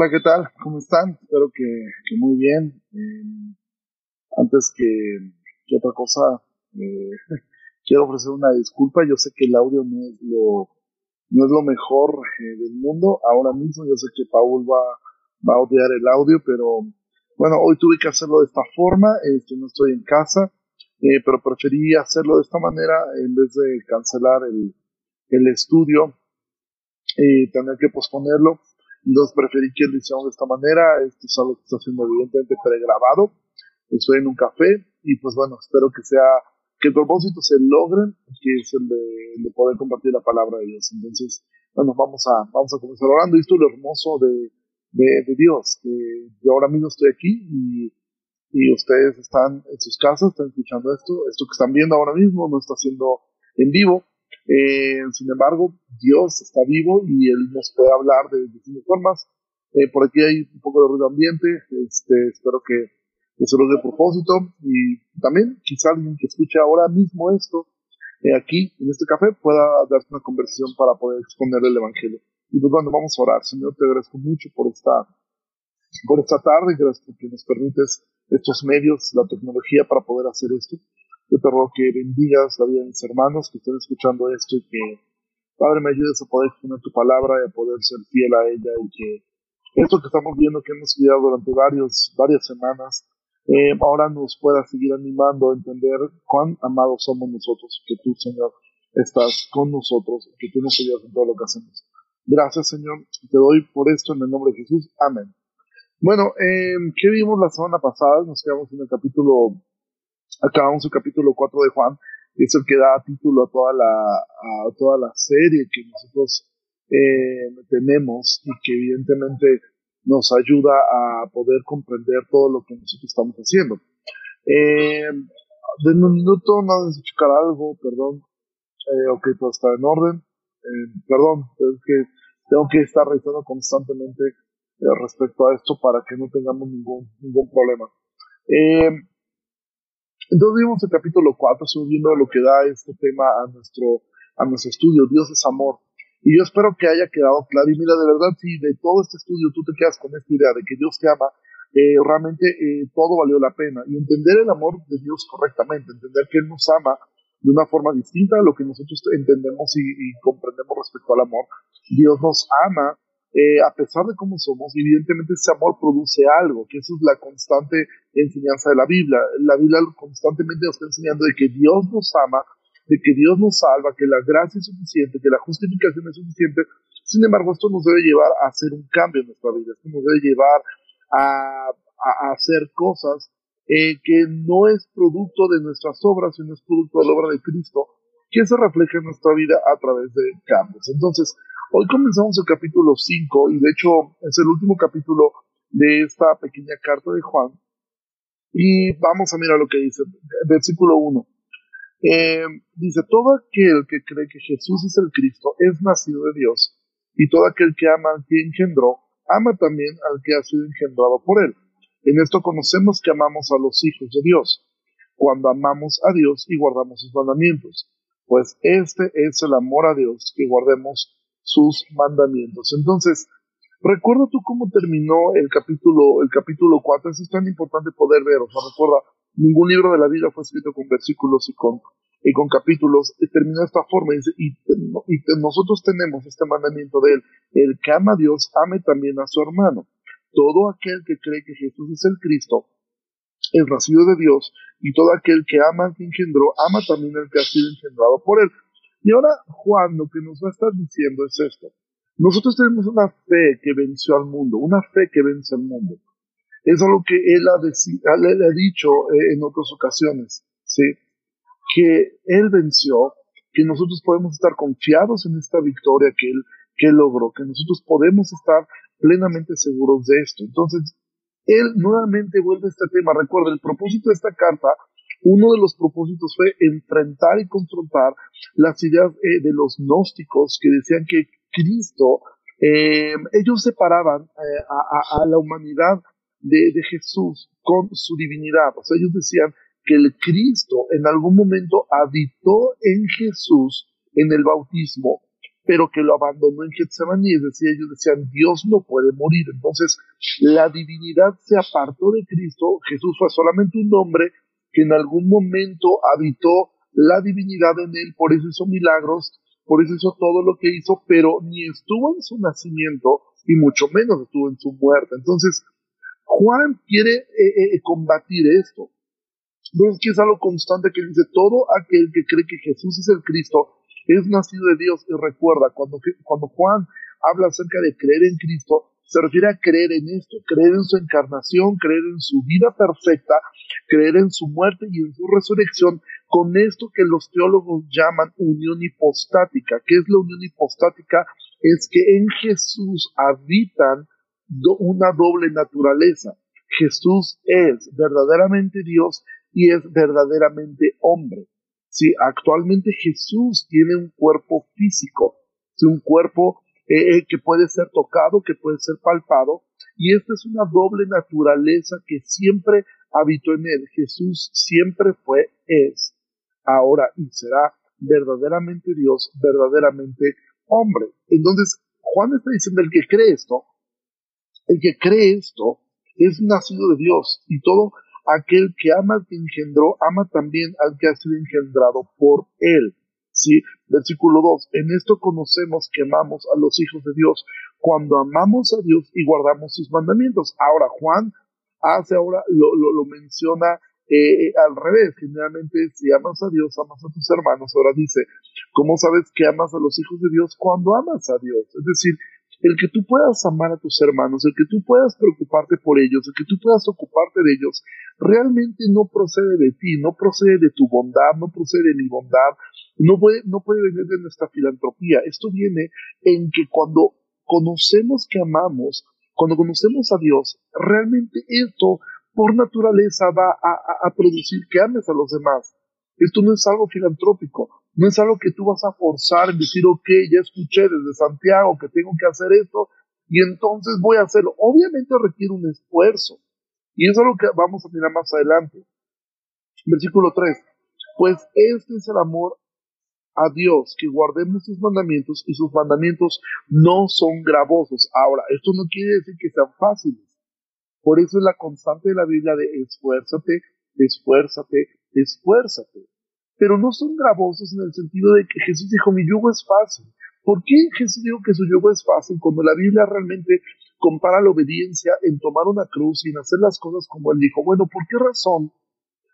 Hola, ¿qué tal? ¿Cómo están? Espero que, muy bien. Eh, antes que, otra cosa, eh, quiero ofrecer una disculpa. Yo sé que el audio no es lo, mejor eh, del mundo ahora mismo. Yo sé que Paul va, va a odiar el audio, pero bueno, hoy tuve que hacerlo de esta forma. Este, no estoy en casa, pero preferí hacerlo de esta manera en vez de cancelar el, el estudio y tener que posponerlo. Entonces preferí que lo de esta manera. Esto es algo que está siendo evidentemente pregrabado. Estoy en un café y pues bueno, espero que sea, que el propósito se logre, que es el de, poder compartir la palabra de Dios. Entonces, bueno, vamos a, vamos a comenzar orando. Esto es lo hermoso de, de, Dios, que yo ahora mismo estoy aquí y, y ustedes están en sus casas, están escuchando esto. Esto que están viendo ahora mismo no está siendo en vivo, eh, sin embargo, Dios está vivo y Él nos puede hablar de distintas formas. Eh, por aquí hay un poco de ruido ambiente, este, espero que, se lo dé propósito y también quizá alguien que escuche ahora mismo esto, eh, aquí en este café, pueda darse una conversación para poder exponer el Evangelio. Y pues bueno, vamos a orar. Señor, te agradezco mucho por esta, por esta tarde, gracias porque nos permites estos medios, la tecnología para poder hacer esto. Yo te ruego que bendigas la vida de mis hermanos que estén escuchando esto y que, Padre, me ayudes a poder exponer tu palabra y a poder ser fiel a ella y que esto que estamos viendo, que hemos estudiado durante varios, varias semanas, eh, ahora nos pueda seguir animando a entender cuán amados somos nosotros, que tú, Señor, estás con nosotros, que tú nos ayudas en todo lo que hacemos. Gracias, Señor. Te doy por esto en el nombre de Jesús. Amén. Bueno, eh, ¿qué vimos la semana pasada? Nos quedamos en el capítulo acabamos el capítulo 4 de Juan, es el que da título a toda la, a toda la serie que nosotros eh, tenemos y que evidentemente nos ayuda a poder comprender todo lo que nosotros estamos haciendo. Eh, denme un minuto, no de checar algo, perdón. Eh, ok, todo está en orden. Eh, perdón, es que tengo que estar revisando constantemente eh, respecto a esto para que no tengamos ningún, ningún problema. Entonces vimos el capítulo 4, subiendo lo que da este tema a nuestro, a nuestro estudio, Dios es amor. Y yo espero que haya quedado claro. Y mira, de verdad, si de todo este estudio tú te quedas con esta idea de que Dios te ama, eh, realmente eh, todo valió la pena. Y entender el amor de Dios correctamente, entender que Él nos ama de una forma distinta a lo que nosotros entendemos y comprendemos respecto al amor. Dios nos ama eh, a pesar de cómo somos, evidentemente ese amor produce algo, que eso es la constante enseñanza de la Biblia. La Biblia constantemente nos está enseñando de que Dios nos ama, de que Dios nos salva, que la gracia es suficiente, que la justificación es suficiente. Sin embargo, esto nos debe llevar a hacer un cambio en nuestra vida, esto nos debe llevar a, hacer cosas eh, que no es producto de nuestras obras, sino es producto de la obra de Cristo, que se refleja en nuestra vida a través de cambios. Entonces, Hoy comenzamos el capítulo 5 y de hecho es el último capítulo de esta pequeña carta de Juan. Y vamos a mirar lo que dice, versículo 1. Eh, dice, todo aquel que cree que Jesús es el Cristo es nacido de Dios, y todo aquel que ama al que engendró, ama también al que ha sido engendrado por él. En esto conocemos que amamos a los hijos de Dios, cuando amamos a Dios y guardamos sus mandamientos, pues este es el amor a Dios, que guardemos sus mandamientos. Entonces, recuerda tú cómo terminó el capítulo, el capítulo 4, eso es tan importante poder ver, o sea, recuerda, ningún libro de la Biblia fue escrito con versículos y con, y con capítulos, y terminó de esta forma, y, y nosotros tenemos este mandamiento de él, el que ama a Dios, ame también a su hermano. Todo aquel que cree que Jesús es el Cristo, es nacido de Dios, y todo aquel que ama al que engendró, ama también al que ha sido engendrado por él. Y ahora Juan lo que nos va a estar diciendo es esto. Nosotros tenemos una fe que venció al mundo, una fe que vence al mundo. Es algo que él ha, él ha dicho eh, en otras ocasiones, ¿sí? que él venció, que nosotros podemos estar confiados en esta victoria que él, que él logró, que nosotros podemos estar plenamente seguros de esto. Entonces, él nuevamente vuelve a este tema. Recuerda, el propósito de esta carta uno de los propósitos fue enfrentar y confrontar las ideas eh, de los gnósticos que decían que Cristo, eh, ellos separaban eh, a, la humanidad de, Jesús con su divinidad. O sea, ellos decían que el Cristo en algún momento habitó en Jesús en el bautismo pero que lo abandonó en Getsemaní, es decir, ellos decían, Dios no puede morir. Entonces, la divinidad se apartó de Cristo, Jesús fue solamente un hombre que en algún momento habitó la divinidad en él, por eso hizo milagros, por eso hizo todo lo que hizo, pero ni estuvo en su nacimiento y mucho menos estuvo en su muerte. Entonces, Juan quiere eh, eh, combatir esto. Entonces, que es algo constante que dice, todo aquel que cree que Jesús es el Cristo es nacido de Dios. Y recuerda, cuando, cuando Juan habla acerca de creer en Cristo, se refiere a creer en esto, creer en su encarnación, creer en su vida perfecta, creer en su muerte y en su resurrección, con esto que los teólogos llaman unión hipostática. ¿Qué es la unión hipostática? Es que en Jesús habitan una doble naturaleza. Jesús es verdaderamente Dios y es verdaderamente hombre. Si actualmente Jesús tiene un cuerpo físico, un cuerpo eh, eh, que puede ser tocado, que puede ser palpado, y esta es una doble naturaleza que siempre habitó en él. Jesús siempre fue, es, ahora y será verdaderamente Dios, verdaderamente hombre. Entonces, Juan está diciendo, el que cree esto, el que cree esto, es nacido de Dios, y todo aquel que ama al engendró, ama también al que ha sido engendrado por él. ¿Sí? Versículo 2. En esto conocemos que amamos a los hijos de Dios cuando amamos a Dios y guardamos sus mandamientos. Ahora, Juan hace ahora, lo, lo, menciona eh, al revés. Generalmente, si amas a Dios, amas a tus hermanos. Ahora dice, ¿cómo sabes que amas a los hijos de Dios cuando amas a Dios? Es decir, el que tú puedas amar a tus hermanos, el que tú puedas preocuparte por ellos, el que tú puedas ocuparte de ellos, realmente no procede de ti, no procede de tu bondad, no procede de mi bondad, no puede, no puede venir de nuestra filantropía. Esto viene en que cuando conocemos que amamos, cuando conocemos a Dios, realmente esto por naturaleza va a, a producir que ames a los demás. Esto no es algo filantrópico, no es algo que tú vas a forzar en decir, ok, ya escuché desde Santiago que tengo que hacer esto y entonces voy a hacerlo. Obviamente requiere un esfuerzo. Y eso es lo que vamos a mirar más adelante. Versículo 3. Pues este es el amor a Dios, que guardemos sus mandamientos y sus mandamientos no son gravosos. Ahora, esto no quiere decir que sean fáciles. Por eso es la constante de la Biblia de esfuérzate, esfuérzate, esfuérzate pero no son gravosos en el sentido de que Jesús dijo, mi yugo es fácil. ¿Por qué Jesús dijo que su yugo es fácil cuando la Biblia realmente compara la obediencia en tomar una cruz y en hacer las cosas como él dijo? Bueno, ¿por qué razón?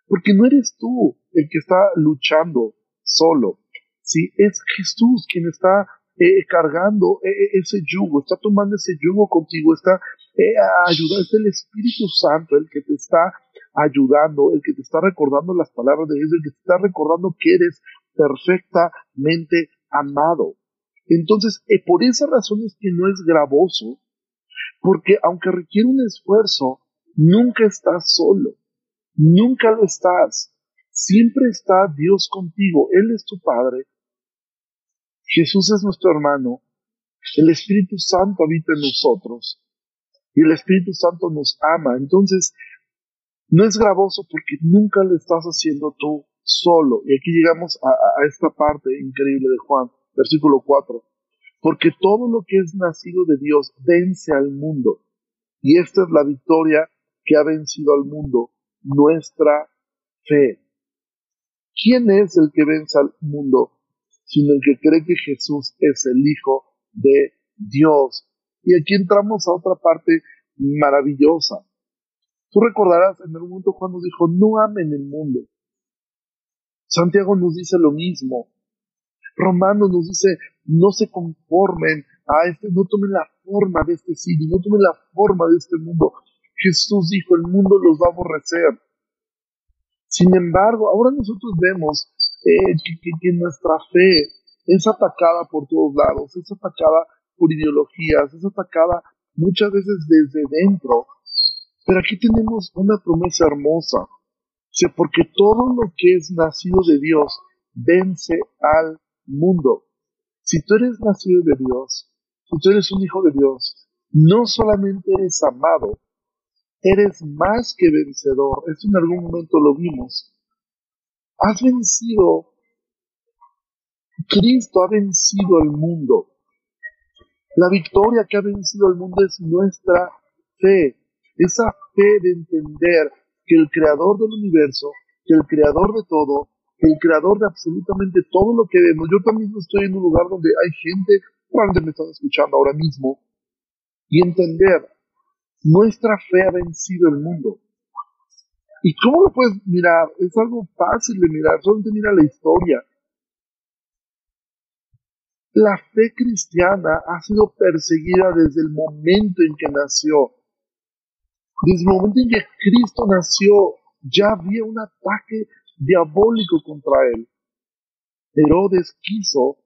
Porque no eres tú el que está luchando solo. Sí, es Jesús quien está eh, cargando eh, eh, ese yugo, está tomando ese yugo contigo, está ayudando, es el Espíritu Santo el que te está ayudando, el que te está recordando las palabras de Dios, el que te está recordando que eres perfectamente amado. Entonces, por esa razón es que no es gravoso, porque aunque requiere un esfuerzo, nunca estás solo, nunca lo estás. Siempre está Dios contigo, Él es tu Padre, Jesús es nuestro hermano, el Espíritu Santo habita en nosotros y el Espíritu Santo nos ama. Entonces, no es gravoso porque nunca lo estás haciendo tú solo. Y aquí llegamos a, esta parte increíble de Juan, versículo 4. Porque todo lo que es nacido de Dios vence al mundo. Y esta es la victoria que ha vencido al mundo, nuestra fe. ¿Quién es el que vence al mundo? Sino el que cree que Jesús es el Hijo de Dios. Y aquí entramos a otra parte maravillosa. Tú recordarás en algún momento cuando dijo, no amen el mundo. Santiago nos dice lo mismo. Romanos nos dice, no se conformen a este, no tomen la forma de este siglo, no tomen la forma de este mundo. Jesús dijo, el mundo los va a aborrecer. Sin embargo, ahora nosotros vemos eh, que, que, nuestra fe es atacada por todos lados, es atacada por ideologías, es atacada muchas veces desde dentro pero aquí tenemos una promesa hermosa. Porque todo lo que es nacido de Dios vence al mundo. Si tú eres nacido de Dios, si tú eres un hijo de Dios, no solamente eres amado, eres más que vencedor. Esto en algún momento lo vimos. Has vencido Cristo ha vencido al mundo. La victoria que ha vencido al mundo es nuestra fe. Esa fe de entender que el creador del universo, que el creador de todo, que el creador de absolutamente todo lo que vemos. Yo también estoy en un lugar donde hay gente, cuando me están escuchando ahora mismo, y entender, nuestra fe ha vencido el mundo. ¿Y cómo lo puedes mirar? Es algo fácil de mirar, solamente mira la historia. La fe cristiana ha sido perseguida desde el momento en que nació. Desde el momento en que Cristo nació, ya había un ataque diabólico contra él. Herodes quiso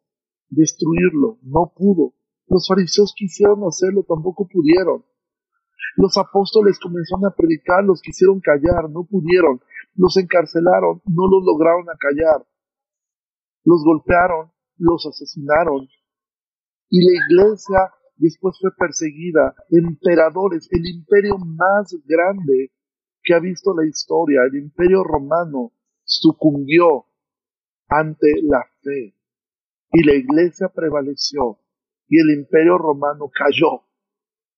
destruirlo, no pudo. Los fariseos quisieron hacerlo, tampoco pudieron. Los apóstoles comenzaron a predicar, los quisieron callar, no pudieron. Los encarcelaron, no los lograron acallar. Los golpearon, los asesinaron. Y la iglesia después fue perseguida. Emperadores, el imperio más grande que ha visto la historia, el imperio romano, sucumbió ante la fe. Y la iglesia prevaleció y el imperio romano cayó.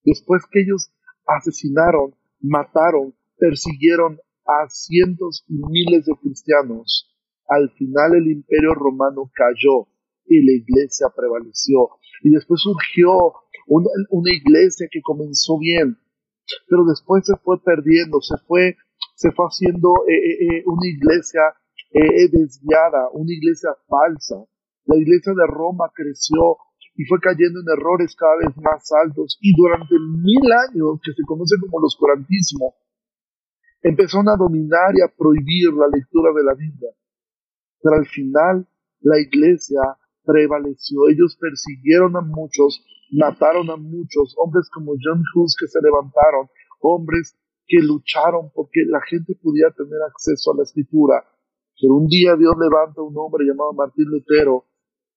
Después que ellos asesinaron, mataron, persiguieron a cientos y miles de cristianos. Al final el imperio romano cayó y la iglesia prevaleció. Y después surgió una, iglesia que comenzó bien, pero después se fue perdiendo, se fue, se fue haciendo eh, eh, eh, una iglesia desviada, una iglesia falsa. La iglesia de Roma creció y fue cayendo en errores cada vez más altos y durante mil años, que se conoce como el oscurantismo, empezaron a dominar y a prohibir la lectura de la Biblia. Pero al final la iglesia prevaleció. Ellos persiguieron a muchos, mataron a muchos, hombres como John Hughes que se levantaron, hombres que lucharon porque la gente pudiera tener acceso a la escritura. Pero un día Dios levanta a un hombre llamado Martín Lutero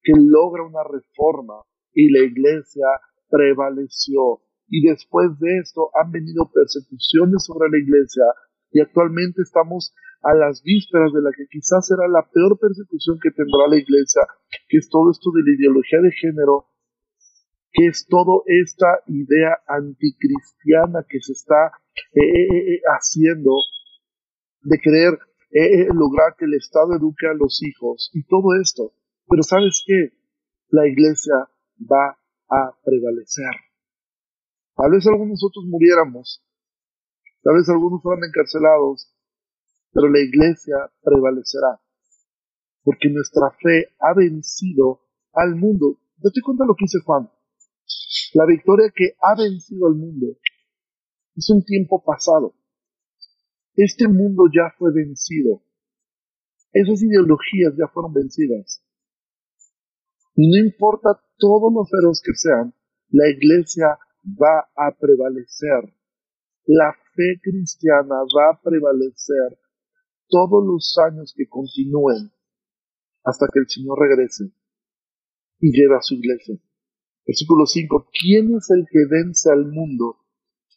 que logra una reforma y la iglesia prevaleció. Y después de esto han venido persecuciones sobre la iglesia y actualmente estamos a las vísperas de la que quizás será la peor persecución que tendrá la iglesia, que es todo esto de la ideología de género, que es toda esta idea anticristiana que se está eh, eh, eh, haciendo de querer lograr que el Estado eduque a los hijos y todo esto. Pero sabes qué? La iglesia va a prevalecer. Tal vez algunos nosotros muriéramos, tal vez algunos fueran encarcelados, pero la iglesia prevalecerá, porque nuestra fe ha vencido al mundo. Date cuenta lo que dice Juan. La victoria que ha vencido al mundo es un tiempo pasado. Este mundo ya fue vencido. Esas ideologías ya fueron vencidas. Y no importa todo lo feroz que sean, la iglesia va a prevalecer. La fe cristiana va a prevalecer todos los años que continúen hasta que el Señor regrese y lleve a su iglesia. Versículo 5. ¿Quién es el que vence al mundo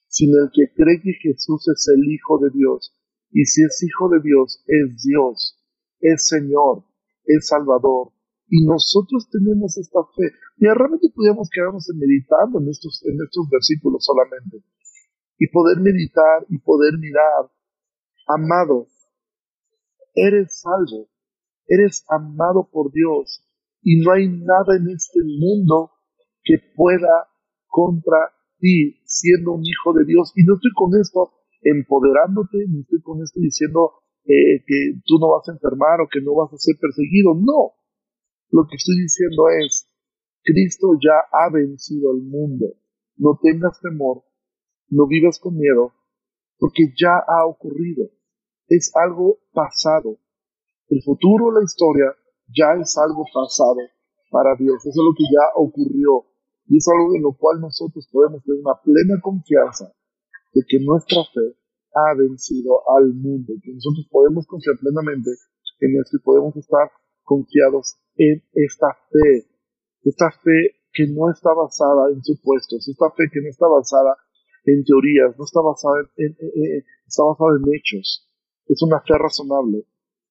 sino el que cree que Jesús es el Hijo de Dios? Y si es Hijo de Dios, es Dios, es Señor, es Salvador, y nosotros tenemos esta fe. Y realmente podríamos quedarnos meditando en estos, en estos versículos solamente. Y poder meditar y poder mirar. Amado, eres salvo, eres amado por Dios y no hay nada en este mundo que pueda contra ti siendo un hijo de Dios. Y no estoy con esto empoderándote, ni estoy con esto diciendo eh, que tú no vas a enfermar o que no vas a ser perseguido. No, lo que estoy diciendo es, Cristo ya ha vencido al mundo. No tengas temor, no vivas con miedo, porque ya ha ocurrido. Es algo pasado. El futuro, la historia, ya es algo pasado para Dios. Eso es lo que ya ocurrió. Y es algo en lo cual nosotros podemos tener una plena confianza de que nuestra fe ha vencido al mundo, que nosotros podemos confiar plenamente en esto y podemos estar confiados en esta fe, esta fe que no está basada en supuestos, esta fe que no está basada en teorías, no está basada en, está basada en hechos. Es una fe razonable,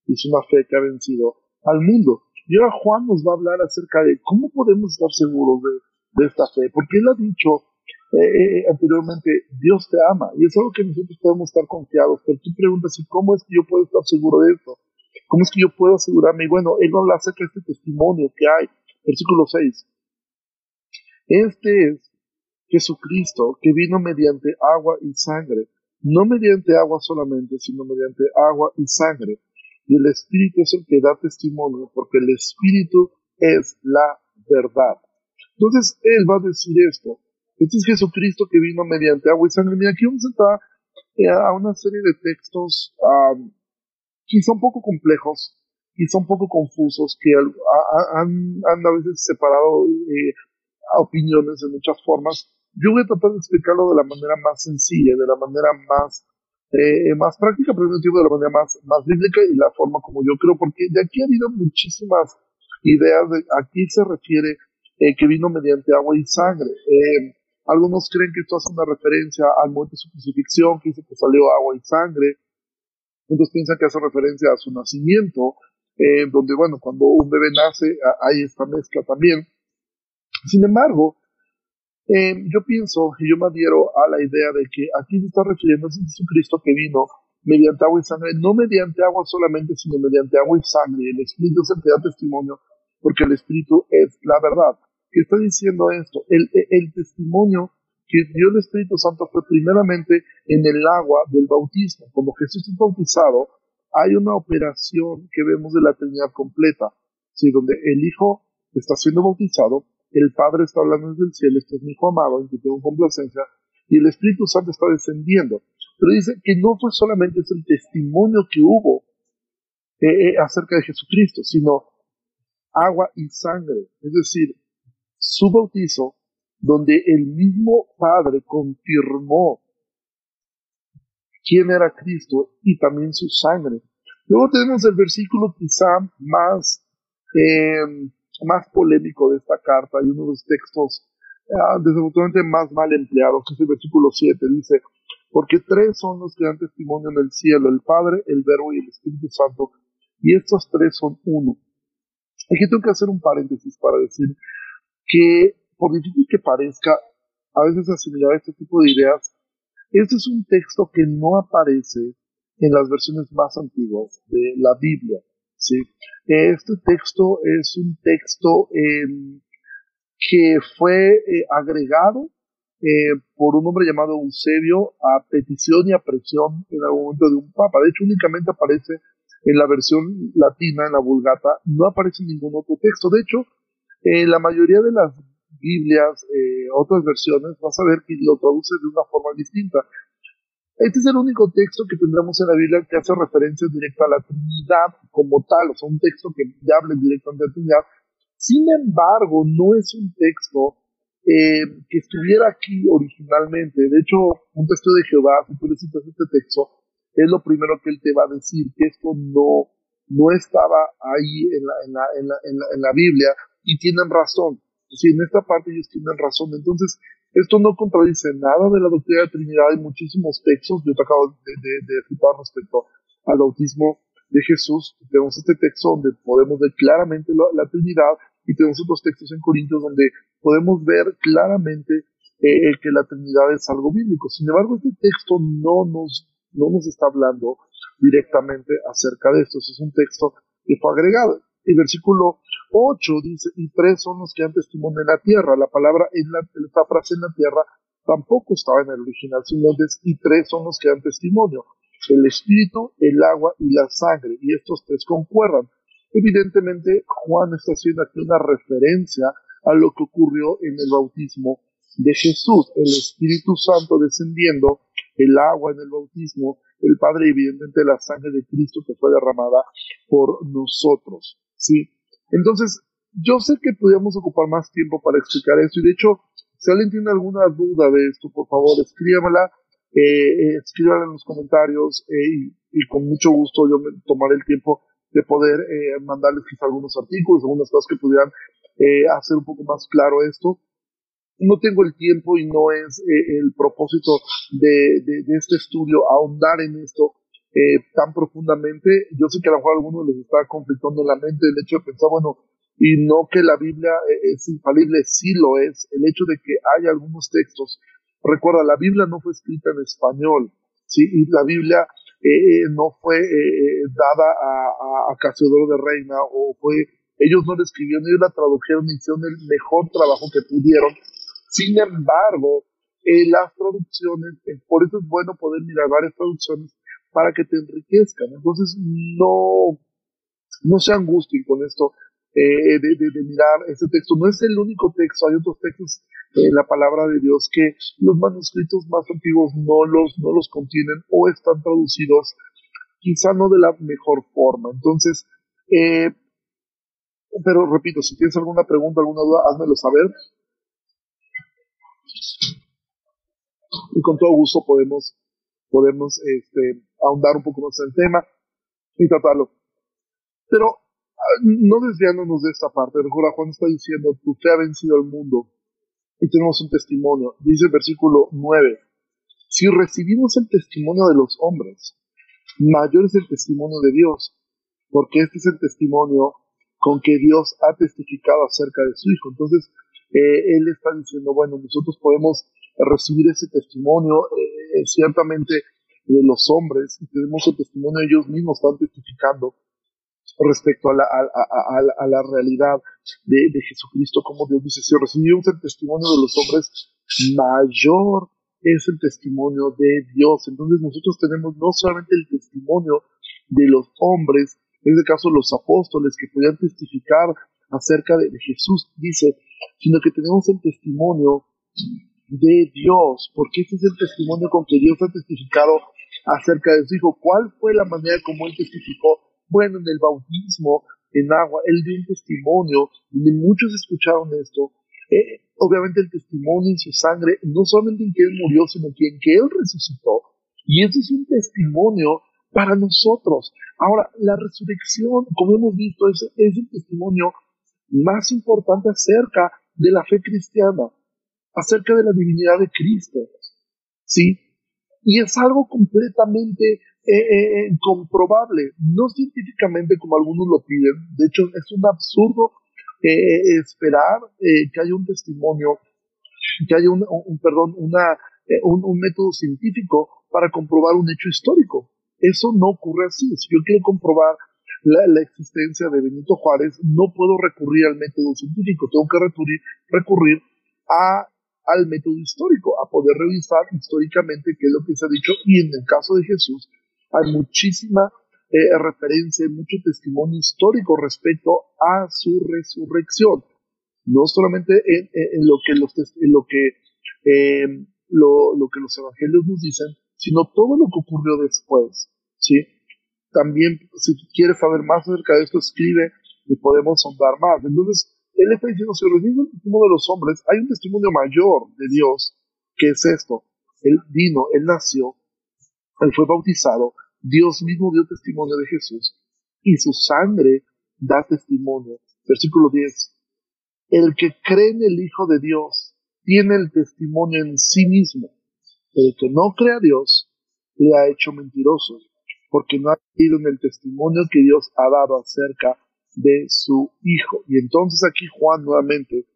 es una fe que ha vencido al mundo. Y ahora Juan nos va a hablar acerca de cómo podemos estar seguros de, esta fe, porque él ha dicho eh, eh, anteriormente, Dios te ama, y es algo que nosotros podemos estar confiados, pero tú preguntas, ¿y cómo es que yo puedo estar seguro de esto? ¿Cómo es que yo puedo asegurarme? Y bueno, él va a hablar acerca de este testimonio que hay, versículo 6. Este es Jesucristo que vino mediante agua y sangre, no mediante agua solamente, sino mediante agua y sangre. Y el Espíritu es el que da testimonio, porque el Espíritu es la verdad. Entonces, Él va a decir esto. Este es Jesucristo que vino mediante agua y sangre. Mira, aquí vamos a entrar eh, a una serie de textos um, un poco complejos, quizá un poco confusos, que han, a veces separado eh, opiniones de muchas formas. Yo voy a tratar de explicarlo de la manera más sencilla, de la manera más eh, más práctica, pero de la manera más, más bíblica y la forma como yo creo, porque de aquí ha habido muchísimas ideas de a quién se refiere eh, que vino mediante agua y sangre. Eh, algunos creen que esto hace una referencia al momento de su crucifixión, que dice que salió agua y sangre. Otros piensan que hace referencia a su nacimiento, donde, bueno, cuando un bebé nace, hay esta mezcla también. Sin embargo, eh, yo pienso y yo me adhiero a la idea de que aquí se está refiriendo a Jesucristo que vino mediante agua y sangre, no mediante agua solamente, sino mediante agua y sangre. El Espíritu es da testimonio, porque el Espíritu es la verdad. ¿Qué está diciendo esto? El, el testimonio que dio el Espíritu Santo fue primeramente en el agua del bautismo. Como Jesús es bautizado, hay una operación que vemos de la Trinidad completa, ¿sí? donde el Hijo está siendo bautizado, el Padre está hablando desde el cielo, este es mi Hijo amado, en que tengo complacencia, y el Espíritu Santo está descendiendo. Pero dice que no fue solamente el testimonio que hubo eh, eh, acerca de Jesucristo, sino agua y sangre, es decir, su bautizo, donde el mismo Padre confirmó quién era Cristo y también su sangre. Luego tenemos el versículo quizá más eh, más polémico de esta carta y uno de los textos uh, desafortunadamente más mal empleados, que es el versículo 7, dice, porque tres son los que dan testimonio en el cielo, el Padre, el Verbo y el Espíritu Santo, y estos tres son uno. Aquí tengo que hacer un paréntesis para decir que, por difícil que parezca, a veces asimilar este tipo de ideas, este es un texto que no aparece en las versiones más antiguas de la Biblia. ¿Sí? Este texto es un texto em, que fue eh, agregado eh, por un hombre llamado Eusebio a petición y a presión en algún momento de un papa. De hecho, únicamente aparece en la versión latina, en la vulgata, no aparece ningún otro texto. De hecho, en la mayoría de las Biblias, eh, otras versiones, vas a ver que lo traduce de una forma distinta. Este es el único texto que tendremos en la Biblia que hace referencia directa a la Trinidad como tal, o sea, un texto que ya hable directamente de la Trinidad. Sin embargo, no es un texto eh, que estuviera aquí originalmente. De hecho, un texto de Jehová, si tú necesitas este texto, es lo primero que él te va a decir, que esto no, no estaba ahí en la, en la, en la, en la, en la Biblia y tienen razón. Si en esta parte ellos tienen razón. Entonces, esto no contradice nada de la doctrina de la Trinidad. Hay muchísimos textos. Yo te acabo de, de, respecto al bautismo de Jesús. Tenemos este texto donde podemos ver claramente la, Trinidad y tenemos otros textos en Corintios donde podemos ver claramente eh, que la Trinidad es algo bíblico. Sin embargo, este texto no nos, no nos está hablando directamente acerca de esto. Es un texto que fue agregado. El versículo 8 dice, y tres son los que han testimonio en la tierra. La palabra en la, frase en la tierra tampoco estaba en el original, sino y tres son los que dan testimonio. El espíritu, el agua y la sangre. Y estos tres concuerdan. Evidentemente, Juan está haciendo aquí una referencia a lo que ocurrió en el bautismo de Jesús, el Espíritu Santo descendiendo, el agua en el bautismo, el Padre y evidentemente la sangre de Cristo que fue derramada por nosotros. ¿Sí? Entonces, yo sé que podríamos ocupar más tiempo para explicar esto y de hecho, si alguien tiene alguna duda de esto, por favor, escríbamela, eh, eh en los comentarios eh, y, con mucho gusto yo me tomaré el tiempo de poder eh, mandarles quizá algunos artículos, algunas cosas que pudieran hacer un poco más claro esto. No tengo el tiempo y no es el propósito de, este estudio ahondar en esto eh, tan profundamente. Yo sé que a lo mejor a algunos les está conflictando en la mente el hecho de pensar, bueno, y no que la Biblia eh, es infalible, sí lo es. El hecho de que haya algunos textos. Recuerda, la Biblia no fue escrita en español, ¿sí? La Biblia eh, no fue dada a, a, Casiodoro de Reina o fue, ellos no la escribieron, ellos la tradujeron hicieron el mejor trabajo que pudieron. Sin embargo, las traducciones, por eso es bueno poder mirar varias traducciones para que te enriquezcan. Entonces, no, no se angustien con esto eh, de, mirar este texto. No es el único texto, hay otros textos de la palabra de Dios que los manuscritos más antiguos no los, no los contienen o están traducidos quizá no de la mejor forma. Entonces, eh, pero repito, si tienes alguna pregunta, alguna duda, házmelo saber. Y con todo gusto podemos podemos este, ahondar un poco más en el tema y tratarlo. Pero ah, no desviándonos de esta parte, recuerda, Juan está diciendo, tu fe ha vencido al mundo y tenemos un testimonio. Dice el versículo 9, si recibimos el testimonio de los hombres, mayor es el testimonio de Dios, porque este es el testimonio con que Dios ha testificado acerca de su Hijo. Entonces, eh, Él está diciendo, bueno, nosotros podemos recibir ese testimonio, eh, ciertamente de los hombres, y tenemos el testimonio de ellos mismos, están testificando respecto a la, a, la realidad de, Jesucristo, como Dios dice, si recibimos el testimonio de los hombres, mayor es el testimonio de Dios. Entonces nosotros tenemos no solamente el testimonio de los hombres, en este caso los apóstoles que podían testificar acerca de, Jesús, dice, sino que tenemos el testimonio de Dios, porque ese es el testimonio con que Dios ha testificado acerca de su Hijo. ¿Cuál fue la manera como Él testificó? Bueno, en el bautismo, en agua, Él dio un testimonio, y muchos escucharon esto. Eh, obviamente el testimonio en su sangre, no solamente en que Él murió, sino en que Él resucitó. Y eso es un testimonio para nosotros. Ahora, la resurrección, como hemos visto, es, es el testimonio más importante acerca de la fe cristiana acerca de la divinidad de Cristo. ¿Sí? Y es algo completamente eh, eh, comprobable, no científicamente como algunos lo piden. De hecho, es un absurdo eh, esperar que haya un testimonio, que haya un, perdón, una, un, método científico para comprobar un hecho histórico. Eso no ocurre así. Si yo quiero comprobar la, la, existencia de Benito Juárez, no puedo recurrir al método científico, tengo que recurrir, recurrir a al método histórico, a poder revisar históricamente qué es lo que se ha dicho. Y en el caso de Jesús, hay muchísima eh, referencia, mucho testimonio histórico respecto a su resurrección. No solamente en, lo que los, lo que, em, lo, que los evangelios nos dicen, sino todo lo que ocurrió después. ¿sí? También, si quieres saber más acerca de esto, escribe y podemos sondar más. Entonces, él está diciendo, si recibimos el testimonio de los hombres, hay un testimonio mayor de Dios, que es esto. Él vino, él nació, él fue bautizado, Dios mismo dio testimonio de Jesús, y su sangre da testimonio. Versículo 10. El que cree en el Hijo de Dios tiene el testimonio en sí mismo. El que no cree a Dios le ha hecho mentiroso, porque no ha creído en el testimonio que Dios ha dado acerca de su hijo. Y entonces aquí Juan nuevamente,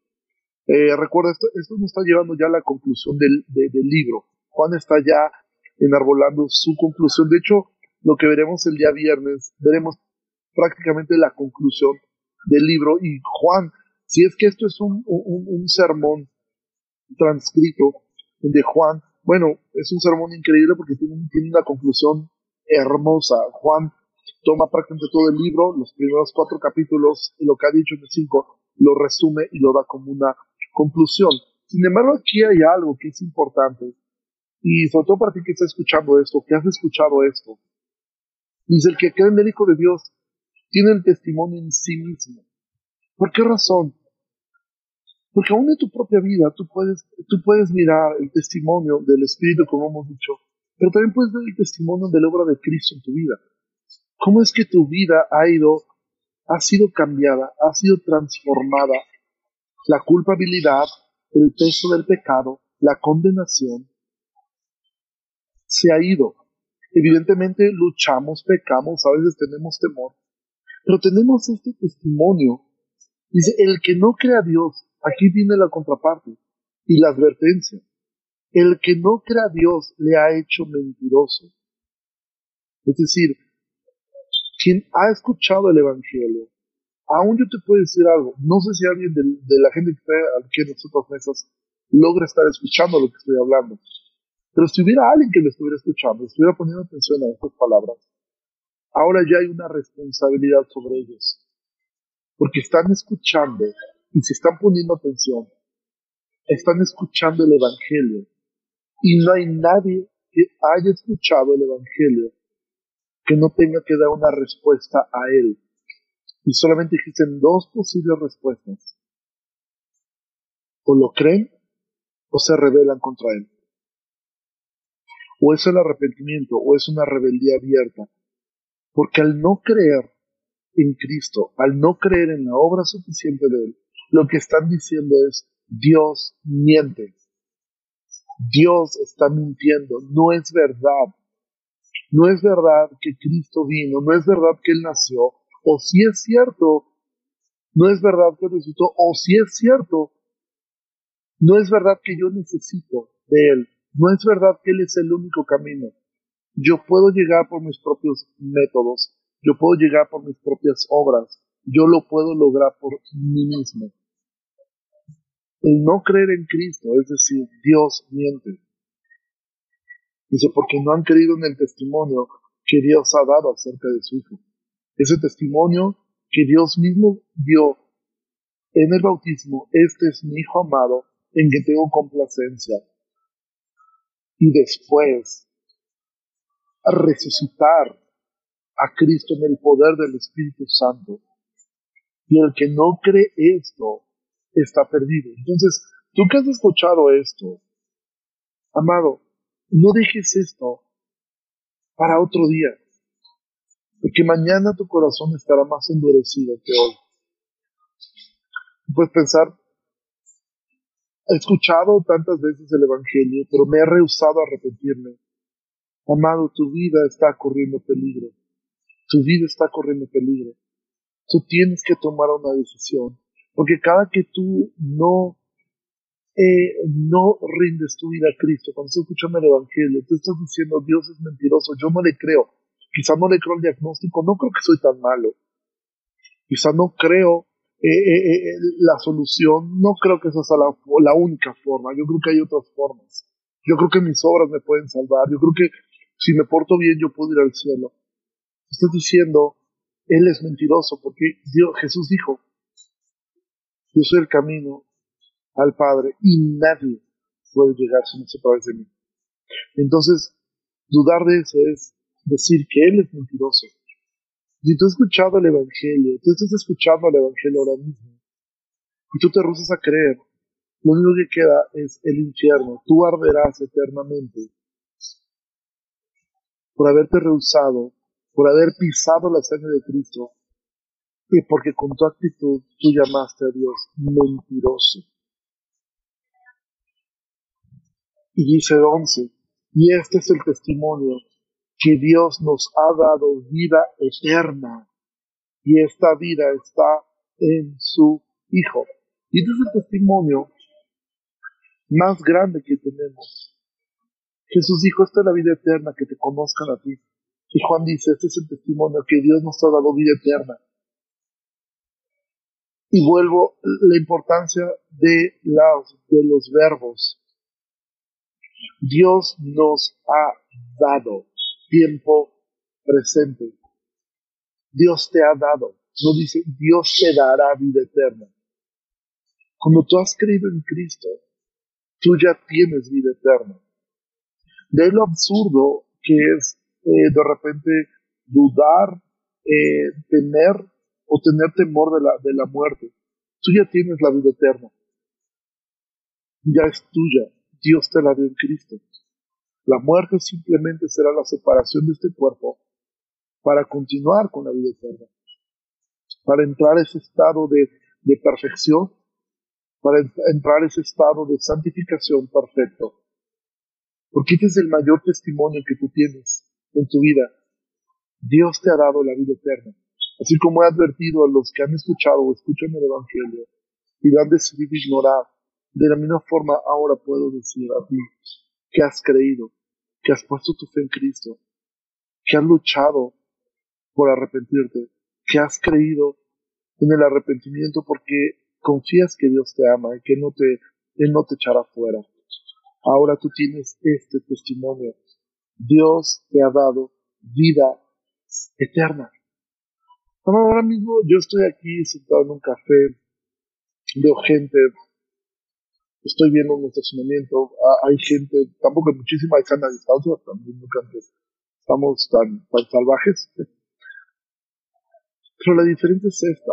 eh, recuerda, esto, esto nos está llevando ya a la conclusión del, del libro. Juan está ya enarbolando su conclusión. De hecho, lo que veremos el día viernes, veremos prácticamente la conclusión del libro. Y Juan, si es que esto es un, un, un sermón transcrito de Juan, bueno, es un sermón increíble porque tiene, tiene una conclusión hermosa. Juan toma prácticamente todo el libro, los primeros cuatro capítulos y lo que ha dicho en el cinco, lo resume y lo da como una conclusión. Sin embargo, aquí hay algo que es importante, y sobre todo para ti que está escuchando esto, que has escuchado esto. Dice, el que cree en el Hijo de Dios tiene el testimonio en sí mismo. ¿Por qué razón? Porque aún en tu propia vida tú puedes, tú puedes mirar el testimonio del Espíritu, como hemos dicho, pero también puedes ver el testimonio de la obra de Cristo en tu vida. ¿Cómo es que tu vida ha ido, ha sido cambiada, ha sido transformada? La culpabilidad, el peso del pecado, la condenación, se ha ido. Evidentemente luchamos, pecamos, a veces tenemos temor, pero tenemos este testimonio. Dice, el que no cree a Dios, aquí viene la contraparte y la advertencia. El que no cree a Dios le ha hecho mentiroso. Es decir, quien ha escuchado el Evangelio, aún yo te puedo decir algo, no sé si alguien de, la gente que está aquí en nosotros mesas logra estar escuchando lo que estoy hablando, pero si hubiera alguien que le estuviera escuchando, estuviera poniendo atención a estas palabras, ahora ya hay una responsabilidad sobre ellos, porque están escuchando y se están poniendo atención, están escuchando el Evangelio, y no hay nadie que haya escuchado el Evangelio que no tenga que dar una respuesta a él. Y solamente existen dos posibles respuestas. O lo creen o se rebelan contra él. O es el arrepentimiento o es una rebeldía abierta. Porque al no creer en Cristo, al no creer en la obra suficiente de Él, lo que están diciendo es, Dios miente. Dios está mintiendo, no es verdad. No es verdad que Cristo vino, no es verdad que Él nació, o si es cierto, no es verdad que resucitó, o si es cierto, no es verdad que yo necesito de Él, no es verdad que Él es el único camino. Yo puedo llegar por mis propios métodos, yo puedo llegar por mis propias obras, yo lo puedo lograr por mí mismo. El no creer en Cristo, es decir, Dios miente. Dice, porque no han creído en el testimonio que Dios ha dado acerca de su Hijo. Ese testimonio que Dios mismo dio en el bautismo, este es mi Hijo amado, en que tengo complacencia. Y después, resucitar a Cristo en el poder del Espíritu Santo. Y el que no cree esto está perdido. Entonces, tú que has escuchado esto, amado, no dejes esto para otro día, porque mañana tu corazón estará más endurecido que hoy. Puedes pensar, he escuchado tantas veces el Evangelio, pero me he rehusado a arrepentirme. Amado, tu vida está corriendo peligro. Tu vida está corriendo peligro. Tú tienes que tomar una decisión, porque cada que tú no eh, no rindes tu vida a Cristo, cuando estás escuchando el Evangelio, tú estás diciendo Dios es mentiroso, yo no le creo, quizá no le creo el diagnóstico, no creo que soy tan malo, quizá no creo eh, eh, la solución, no creo que esa sea la, única forma, yo creo que hay otras formas, yo creo que mis obras me pueden salvar, yo creo que si me porto bien yo puedo ir al cielo. Estás diciendo, Él es mentiroso, porque Dios, Jesús dijo, yo soy el camino, al Padre y nadie puede llegar si no se través de mí. Entonces, dudar de eso es decir que Él es mentiroso. Si tú has escuchado el Evangelio, tú estás escuchando el Evangelio ahora mismo, y tú te rusas a creer, lo único que queda es el infierno. Tú arderás eternamente por haberte rehusado, por haber pisado la sangre de Cristo, y porque con tu actitud tú llamaste a Dios mentiroso. Y dice 11, y este es el testimonio, que Dios nos ha dado vida eterna, y esta vida está en su Hijo. Y este es el testimonio más grande que tenemos. Jesús dijo, esta es la vida eterna, que te conozcan a ti. Y Juan dice, este es el testimonio, que Dios nos ha dado vida eterna. Y vuelvo la importancia de, de los verbos. Dios nos ha dado tiempo presente. Dios te ha dado. No dice, Dios te dará vida eterna. Cuando tú has creído en Cristo, tú ya tienes vida eterna. De lo absurdo que es eh, de repente dudar, eh, temer o tener temor de la, de la muerte. Tú ya tienes la vida eterna. Ya es tuya. Dios te la dio en Cristo. La muerte simplemente será la separación de este cuerpo para continuar con la vida eterna, para entrar a ese estado de, perfección, para entrar a ese estado de santificación perfecto. Porque este es el mayor testimonio que tú tienes. en tu vida. Dios te ha dado la vida eterna. Así como he advertido a los que han escuchado o escuchan el Evangelio y lo han decidido ignorar, de la misma forma ahora puedo decir a ti que has creído, que has puesto tu fe en Cristo, que has luchado por arrepentirte, que has creído en el arrepentimiento porque confías que Dios te ama y que no te, Él no te echará fuera. Ahora tú tienes este testimonio. Dios te ha dado vida eterna. Ahora mismo yo estoy aquí sentado en un café, veo gente, estoy viendo un estacionamiento, hay gente, tampoco hay muchísima hay sana distancia, también nunca estamos tan, tan salvajes. Pero la diferencia es esta.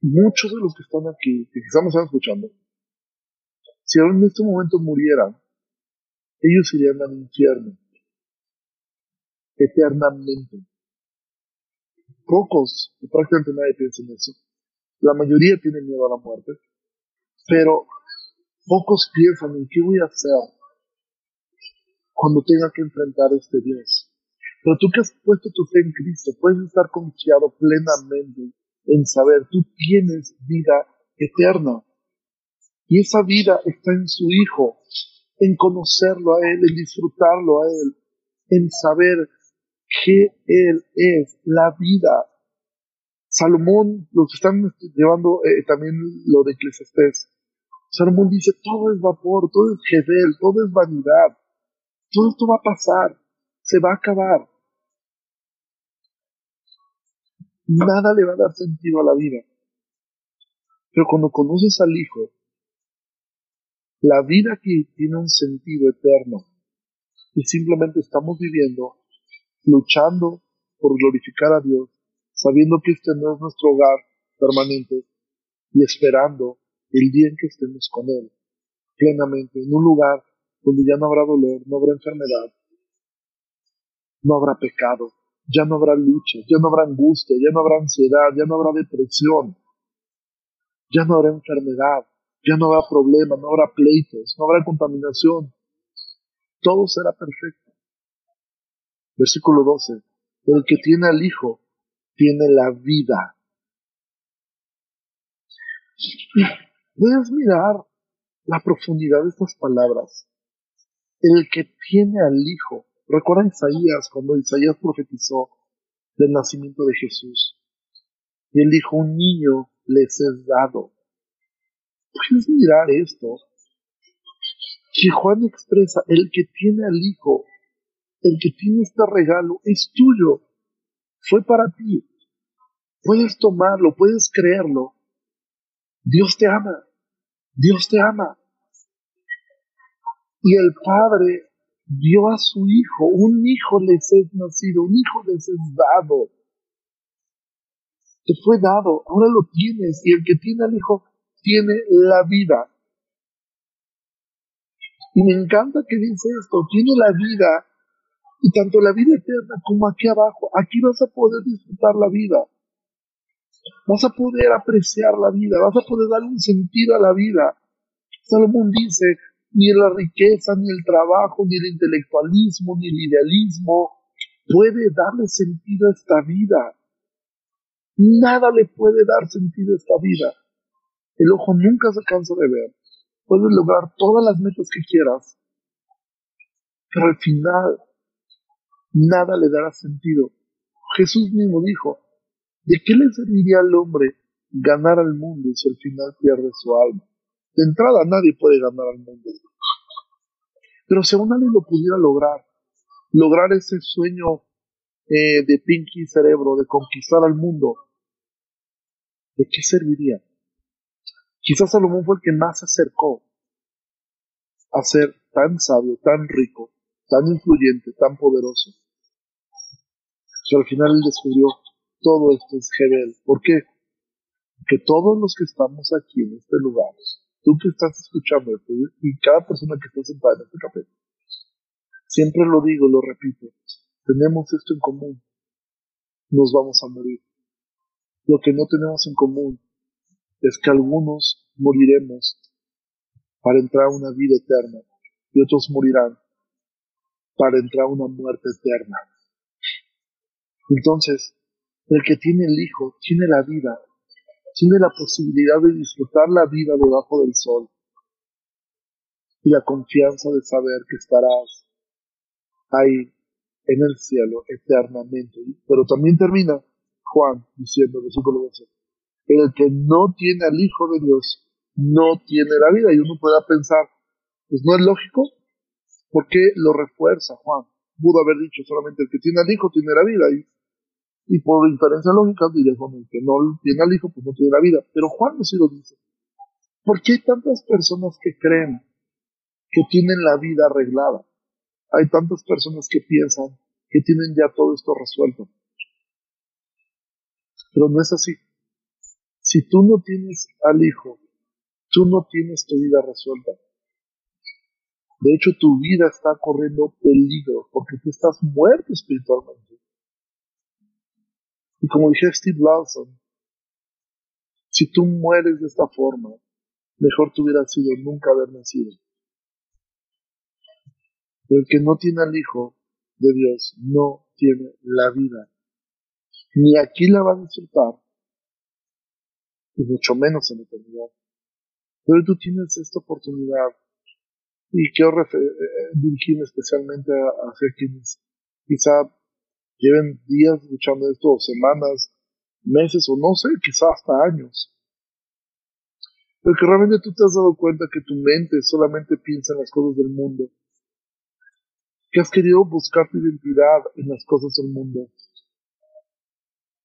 Muchos de los que están aquí, que quizás están escuchando, si en este momento murieran, ellos irían al infierno eternamente. Pocos, prácticamente nadie piensa en eso. La mayoría tiene miedo a la muerte, pero pocos piensan en qué voy a hacer cuando tenga que enfrentar este Dios. Pero tú que has puesto tu fe en Cristo, puedes estar confiado plenamente en saber, tú tienes vida eterna. Y esa vida está en su Hijo, en conocerlo a Él, en disfrutarlo a Él, en saber que Él es la vida. Salomón, los están llevando eh, también lo de Eclesiastés, Salomón dice, todo es vapor, todo es gedel, todo es vanidad, todo esto va a pasar, se va a acabar. Nada le va a dar sentido a la vida. Pero cuando conoces al Hijo, la vida aquí tiene un sentido eterno. Y simplemente estamos viviendo, luchando por glorificar a Dios, sabiendo que este no es nuestro hogar permanente y esperando el día en que estemos con Él, plenamente, en un lugar donde ya no habrá dolor, no habrá enfermedad, no habrá pecado, ya no habrá lucha, ya no habrá angustia, ya no habrá ansiedad, ya no habrá depresión, ya no habrá enfermedad, ya no habrá problema, no habrá pleitos, no habrá contaminación. Todo será perfecto. Versículo 12. El que tiene al Hijo tiene la vida. Puedes mirar la profundidad de estas palabras. El que tiene al Hijo. Recuerda Isaías, cuando Isaías profetizó del nacimiento de Jesús. Y él dijo, un niño les es dado puedes mirar esto, que Juan expresa, el que tiene al Hijo, el que tiene este regalo, es tuyo, fue para ti. Puedes tomarlo, puedes creerlo. Dios te ama, Dios te ama. Y el Padre dio a su Hijo, un Hijo les es nacido, un Hijo les es dado. Te fue dado, ahora lo tienes, y el que tiene al Hijo tiene la vida. Y me encanta que dice esto, tiene la vida, y tanto la vida eterna como aquí abajo, aquí vas a poder disfrutar la vida. Vas a poder apreciar la vida, vas a poder dar un sentido a la vida. Salomón dice, ni la riqueza, ni el trabajo, ni el intelectualismo, ni el idealismo puede darle sentido a esta vida. Nada le puede dar sentido a esta vida. El ojo nunca se cansa de ver. Puedes lograr todas las metas que quieras, pero al final nada le dará sentido. Jesús mismo dijo, ¿de qué le serviría al hombre ganar al mundo si al final pierde su alma? De entrada nadie puede ganar al mundo. Pero si aún alguien lo pudiera lograr, lograr ese sueño eh, de Pinky Cerebro de conquistar al mundo, ¿de qué serviría? Quizás Salomón fue el que más se acercó a ser tan sabio, tan rico, tan influyente, tan poderoso. Pero al final él descubrió todo esto es Gedel. ¿Por qué? Porque todos los que estamos aquí en este lugar, tú que estás escuchando y cada persona que está sentada en este café, siempre lo digo, lo repito, tenemos esto en común. Nos vamos a morir. Lo que no tenemos en común es que algunos moriremos para entrar a una vida eterna y otros morirán para entrar a una muerte eterna. Entonces, el que tiene el Hijo tiene la vida, tiene la posibilidad de disfrutar la vida debajo del sol y la confianza de saber que estarás ahí en el cielo eternamente. Pero también termina Juan diciendo, versículo 12, el que no tiene al Hijo de Dios no tiene la vida. Y uno pueda pensar, pues no es lógico, ¿por qué lo refuerza Juan? Pudo haber dicho solamente el que tiene al Hijo tiene la vida. Y, y por inferencia lógica diría, bueno, el que no tiene al Hijo pues no tiene la vida. Pero Juan no lo dice. ¿Por qué hay tantas personas que creen que tienen la vida arreglada? Hay tantas personas que piensan que tienen ya todo esto resuelto. Pero no es así. Si tú no tienes al Hijo, tú no tienes tu vida resuelta. De hecho, tu vida está corriendo peligro porque tú estás muerto espiritualmente. Y como dije Steve Lawson, si tú mueres de esta forma, mejor te hubiera sido nunca haber nacido. El que no tiene al Hijo de Dios no tiene la vida. Ni aquí la va a disfrutar, y mucho menos en eternidad. Pero tú tienes esta oportunidad y quiero eh, dirigirme especialmente a, hacia quienes quizá lleven días escuchando esto, o semanas, meses, o no sé, quizá hasta años. Pero que realmente tú te has dado cuenta que tu mente solamente piensa en las cosas del mundo que has querido buscar tu identidad en las cosas del mundo.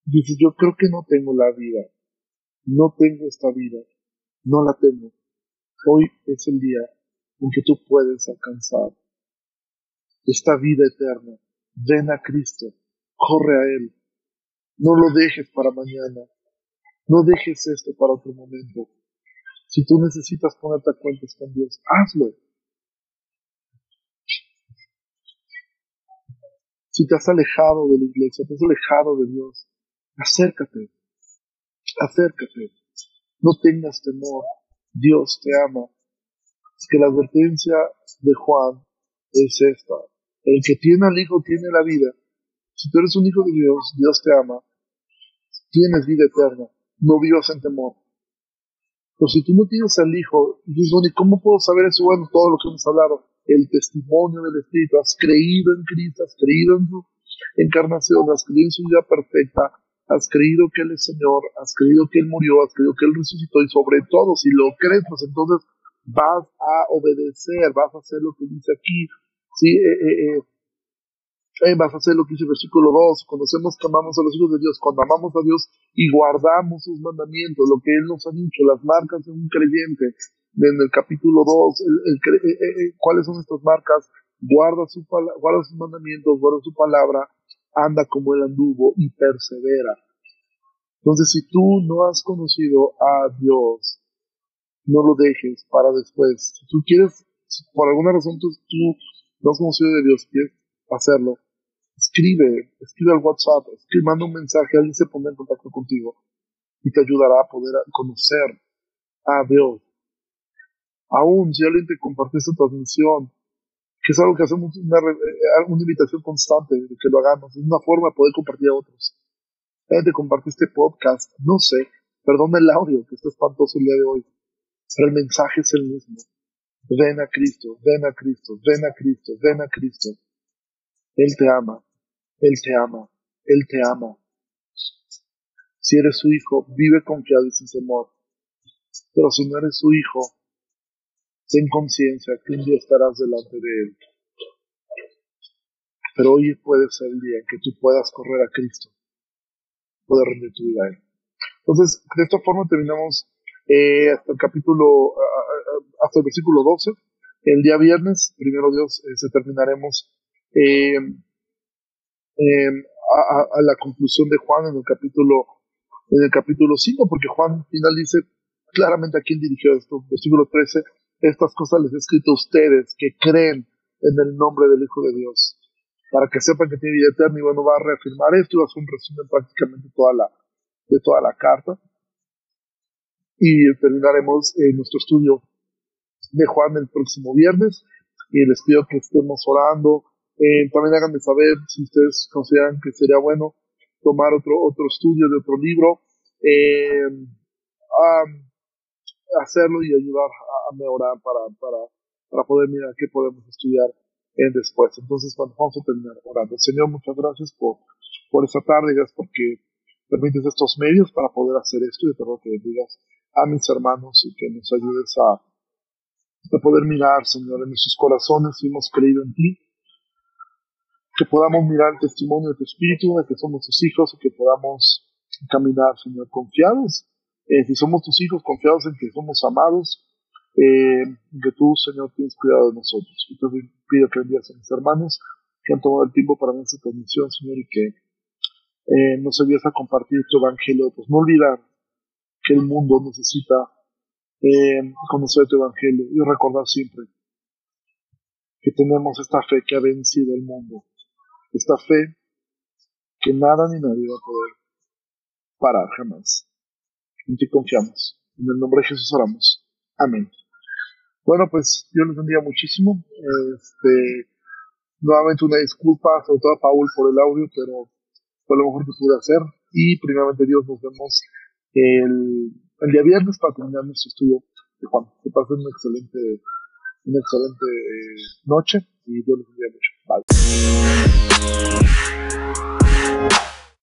Dices, yo creo que no tengo la vida, no tengo esta vida, no la tengo. Hoy es el día en que tú puedes alcanzar esta vida eterna. Ven a Cristo, corre a Él, no lo dejes para mañana, no dejes esto para otro momento. Si tú necesitas ponerte a cuentas con Dios, hazlo. Si te has alejado de la iglesia, te has alejado de Dios, acércate, acércate. No tengas temor. Dios te ama. Es que la advertencia de Juan es esta. El que tiene al Hijo tiene la vida. Si tú eres un hijo de Dios, Dios te ama. Tienes vida eterna. No vivas en temor. Pero si tú no tienes al Hijo, dices, bueno, ¿y cómo puedo saber eso? Bueno, todo lo que hemos hablado el testimonio del Espíritu, has creído en Cristo, has creído en su encarnación, has creído en su vida perfecta, has creído que Él es Señor, has creído que Él murió, has creído que Él resucitó y sobre todo si lo crees, pues entonces vas a obedecer, vas a hacer lo que dice aquí, ¿sí? Eh, eh, eh, vas a hacer lo que dice el versículo 2, conocemos que amamos a los hijos de Dios, cuando amamos a Dios y guardamos sus mandamientos, lo que Él nos ha dicho, las marcas de un creyente, en el capítulo 2, el, eh, eh, eh, cuáles son estas marcas, guarda, su, guarda sus mandamientos, guarda su palabra, anda como el anduvo y persevera. Entonces, si tú no has conocido a Dios, no lo dejes para después. Si tú quieres, por alguna razón tú, no has conocido de Dios, quieres hacerlo, escribe, escribe al WhatsApp, escribe, manda un mensaje, alguien se pone en contacto contigo y te ayudará a poder conocer a Dios aún si alguien te comparte esta transmisión, que es algo que hacemos una, eh, una invitación constante de que lo hagamos, es una forma de poder compartir a otros. Alguien te comparte este podcast, no sé, perdón el audio, que está espantoso el día de hoy, pero el mensaje es el mismo. Ven a Cristo, ven a Cristo, ven a Cristo, ven a Cristo. Él te ama, Él te ama, Él te ama. Si eres su hijo, vive confiado y sin temor. Pero si no eres su hijo, ten conciencia que un día estarás delante de Él. Pero hoy puede ser el día en que tú puedas correr a Cristo, poder rendir tu vida a Él. Entonces, de esta forma terminamos eh, hasta el capítulo, hasta el versículo 12. El día viernes, primero Dios, eh, se terminaremos eh, a, la conclusión de Juan en el capítulo en el capítulo 5, porque Juan al final dice claramente a quién dirigió esto. Versículo 13, estas cosas les he escrito a ustedes que creen en el nombre del Hijo de Dios, para que sepan que tiene vida eterna. Y bueno, va a reafirmar esto y va a hacer un resumen prácticamente toda la, de toda la carta. Y terminaremos eh, nuestro estudio de Juan el próximo viernes. Y les pido que estemos orando Eh, también háganme saber si ustedes consideran que sería bueno tomar otro, otro estudio de otro libro, eh, hacerlo y ayudar a, mejorar para, para, para poder mirar qué podemos estudiar en después. Entonces, bueno, vamos a terminar orando. Señor, muchas gracias por, por esta tarde, gracias porque permites estos medios para poder hacer esto y te que bendigas a mis hermanos y que nos ayudes a, a poder mirar, Señor, en nuestros corazones si hemos creído en ti que podamos mirar el testimonio de tu Espíritu, de que somos tus hijos y que podamos caminar, Señor, confiados. Eh, si somos tus hijos, confiados en que somos amados, eh, que tú, Señor, tienes cuidado de nosotros. Y te pido que envíes a mis hermanos que han tomado el tiempo para esta transmisión, Señor, y que eh, nos ayudes a compartir tu evangelio. Pues no olvidar que el mundo necesita eh, conocer tu evangelio y recordar siempre que tenemos esta fe que ha vencido el mundo esta fe que nada ni nadie va a poder parar jamás. En ti confiamos. En el nombre de Jesús oramos. Amén. Bueno, pues Dios les bendiga muchísimo. Este, nuevamente una disculpa, sobre todo a Paul por el audio, pero fue lo mejor que pude hacer. Y primeramente Dios, nos vemos el, el día viernes para terminar nuestro estudio de Juan. Que pasen una excelente, una excelente noche y Dios les bendiga mucho. Valeu.